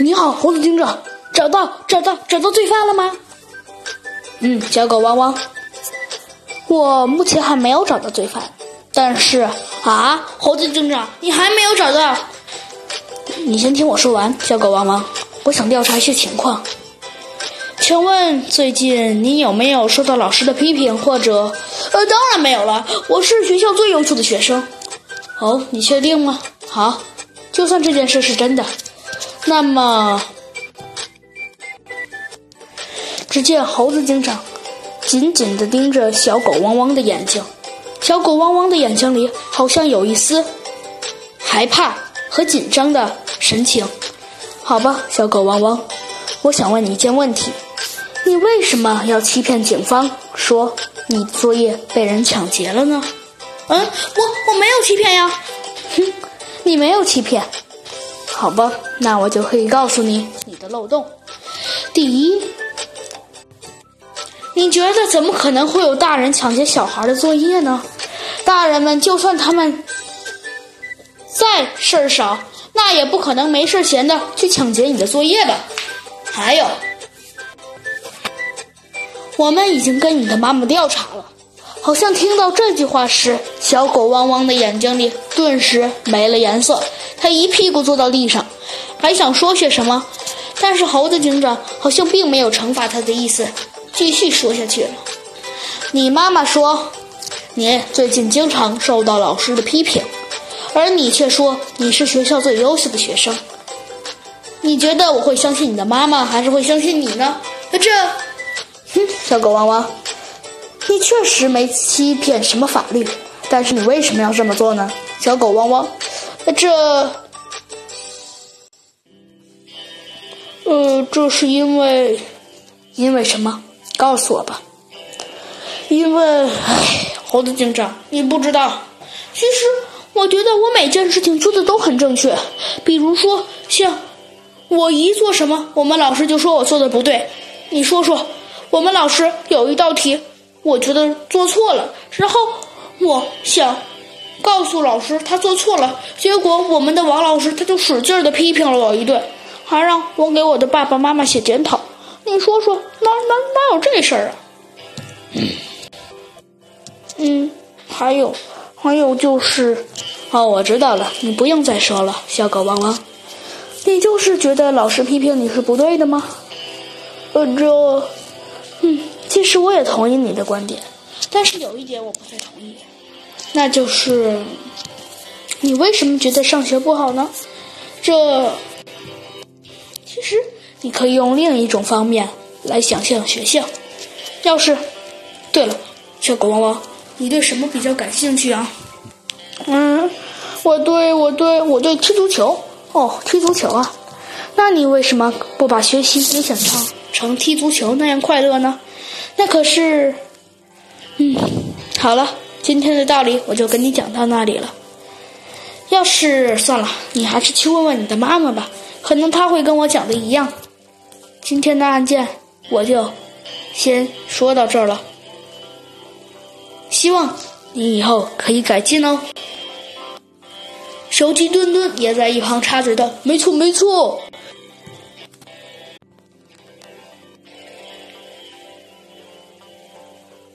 你好，猴子警长，找到找到找到罪犯了吗？嗯，小狗汪汪，我目前还没有找到罪犯，但是啊，猴子警长，你还没有找到？你先听我说完，小狗汪汪，我想调查一些情况。请问最近你有没有受到老师的批评或者？呃，当然没有了，我是学校最优秀的学生。哦，你确定吗？好，就算这件事是真的，那么，只见猴子警长紧紧地盯着小狗汪汪的眼睛，小狗汪汪的眼睛里好像有一丝害怕和紧张的神情。好吧，小狗汪汪，我想问你一件问题。你为什么要欺骗警方说你作业被人抢劫了呢？嗯，我我没有欺骗呀。哼，你没有欺骗。好吧，那我就可以告诉你你的漏洞。第一，你觉得怎么可能会有大人抢劫小孩的作业呢？大人们就算他们再事儿少，那也不可能没事闲的去抢劫你的作业吧？还有。我们已经跟你的妈妈调查了，好像听到这句话时，小狗汪汪的眼睛里顿时没了颜色，它一屁股坐到地上，还想说些什么，但是猴子警长好像并没有惩罚它的意思，继续说下去了。你妈妈说，你最近经常受到老师的批评，而你却说你是学校最优秀的学生。你觉得我会相信你的妈妈，还是会相信你呢？这。哼，小狗汪汪，你确实没欺骗什么法律，但是你为什么要这么做呢？小狗汪汪，这，呃，这是因为，因为什么？告诉我吧。因为，唉，猴子警长，你不知道，其实我觉得我每件事情做的都很正确，比如说像我一做什么，我们老师就说我做的不对，你说说。我们老师有一道题，我觉得做错了，然后我想告诉老师他做错了，结果我们的王老师他就使劲的批评了我一顿，还让我给我的爸爸妈妈写检讨。你说说，哪哪哪有这事儿啊？嗯，还有，还有就是，哦，我知道了，你不用再说了，小狗汪汪，你就是觉得老师批评你是不对的吗？呃，这。其实我也同意你的观点，但是有一点我不太同意，那就是你为什么觉得上学不好呢？这其实你可以用另一种方面来想象学校。要是，对了，小狗汪汪，你对什么比较感兴趣啊？嗯，我对我对我对踢足球。哦，踢足球啊？那你为什么不把学习也想成？成踢足球那样快乐呢？那可是，嗯，好了，今天的道理我就跟你讲到那里了。要是算了，你还是去问问你的妈妈吧，可能她会跟我讲的一样。今天的案件我就先说到这儿了，希望你以后可以改进哦。手机墩墩也在一旁插嘴道：“没错，没错。”